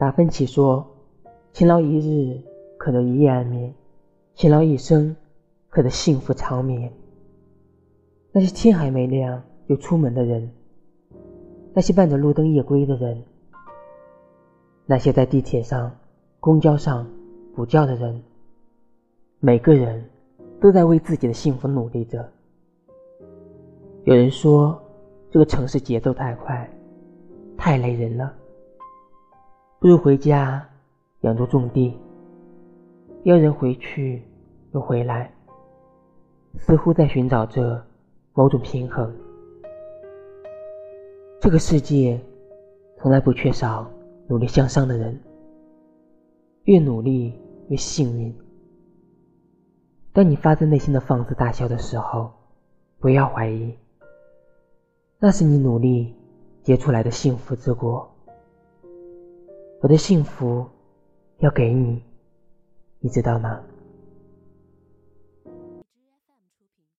达芬奇说：“勤劳一日，可得一夜安眠；勤劳一生，可得幸福长眠。”那些天还没亮就出门的人，那些伴着路灯夜归的人，那些在地铁上、公交上补觉的人，每个人都在为自己的幸福努力着。有人说，这个城市节奏太快，太累人了。不如回家养猪种地，要人回去又回来，似乎在寻找着某种平衡。这个世界从来不缺少努力向上的人，越努力越幸运。当你发自内心的放肆大笑的时候，不要怀疑，那是你努力结出来的幸福之果。我的幸福要给你，你知道吗？